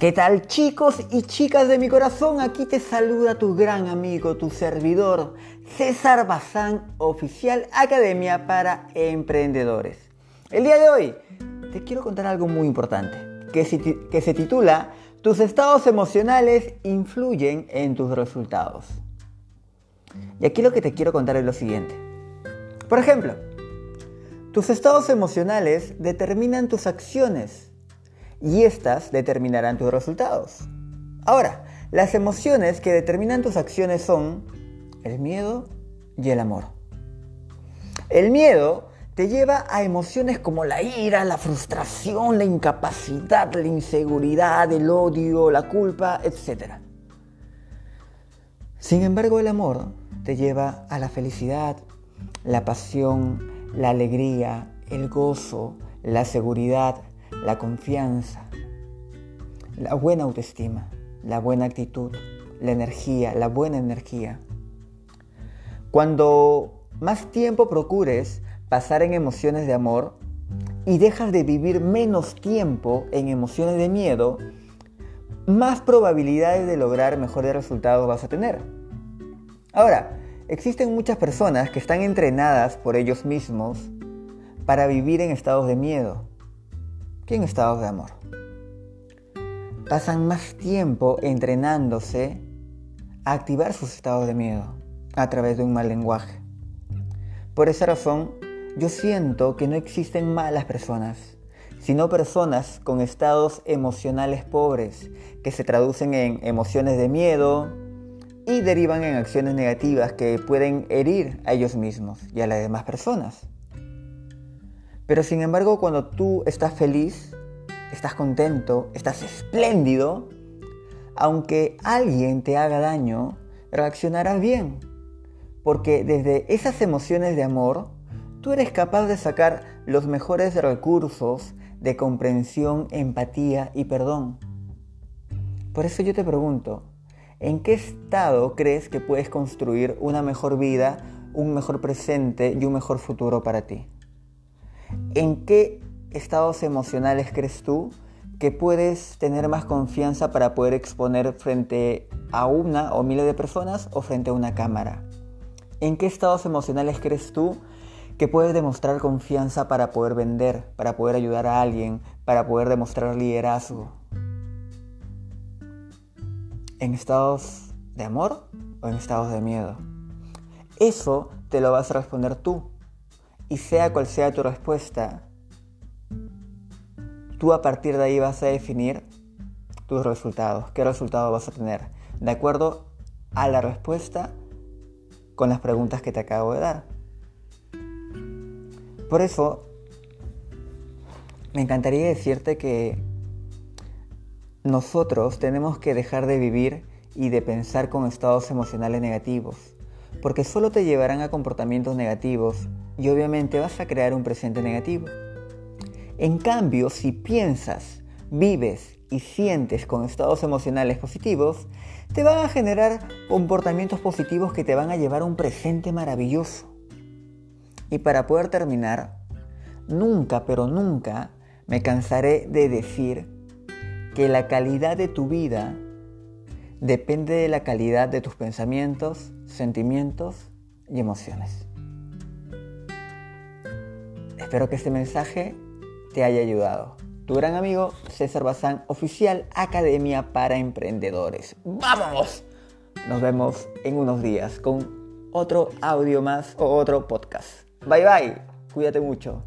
¿Qué tal chicos y chicas de mi corazón? Aquí te saluda tu gran amigo, tu servidor, César Bazán, oficial Academia para Emprendedores. El día de hoy te quiero contar algo muy importante, que se, que se titula Tus estados emocionales influyen en tus resultados. Y aquí lo que te quiero contar es lo siguiente. Por ejemplo, tus estados emocionales determinan tus acciones y estas determinarán tus resultados. Ahora, las emociones que determinan tus acciones son el miedo y el amor. El miedo te lleva a emociones como la ira, la frustración, la incapacidad, la inseguridad, el odio, la culpa, etc. Sin embargo, el amor te lleva a la felicidad, la pasión, la alegría, el gozo, la seguridad, la confianza, la buena autoestima, la buena actitud, la energía, la buena energía. Cuando más tiempo procures pasar en emociones de amor y dejas de vivir menos tiempo en emociones de miedo, más probabilidades de lograr mejores resultados vas a tener. Ahora, existen muchas personas que están entrenadas por ellos mismos para vivir en estados de miedo en estados de amor. Pasan más tiempo entrenándose a activar sus estados de miedo a través de un mal lenguaje. Por esa razón, yo siento que no existen malas personas, sino personas con estados emocionales pobres que se traducen en emociones de miedo y derivan en acciones negativas que pueden herir a ellos mismos y a las demás personas. Pero sin embargo, cuando tú estás feliz, estás contento, estás espléndido, aunque alguien te haga daño, reaccionarás bien. Porque desde esas emociones de amor, tú eres capaz de sacar los mejores recursos de comprensión, empatía y perdón. Por eso yo te pregunto, ¿en qué estado crees que puedes construir una mejor vida, un mejor presente y un mejor futuro para ti? ¿En qué estados emocionales crees tú que puedes tener más confianza para poder exponer frente a una o miles de personas o frente a una cámara? ¿En qué estados emocionales crees tú que puedes demostrar confianza para poder vender, para poder ayudar a alguien, para poder demostrar liderazgo? ¿En estados de amor o en estados de miedo? Eso te lo vas a responder tú. Y sea cual sea tu respuesta, tú a partir de ahí vas a definir tus resultados, qué resultado vas a tener, de acuerdo a la respuesta con las preguntas que te acabo de dar. Por eso, me encantaría decirte que nosotros tenemos que dejar de vivir y de pensar con estados emocionales negativos, porque solo te llevarán a comportamientos negativos y obviamente vas a crear un presente negativo. En cambio, si piensas, vives y sientes con estados emocionales positivos, te van a generar comportamientos positivos que te van a llevar a un presente maravilloso. Y para poder terminar, nunca, pero nunca me cansaré de decir que la calidad de tu vida depende de la calidad de tus pensamientos, sentimientos y emociones. Espero que este mensaje te haya ayudado. Tu gran amigo César Bazán, oficial Academia para Emprendedores. ¡Vamos! Nos vemos en unos días con otro audio más o otro podcast. Bye bye. Cuídate mucho.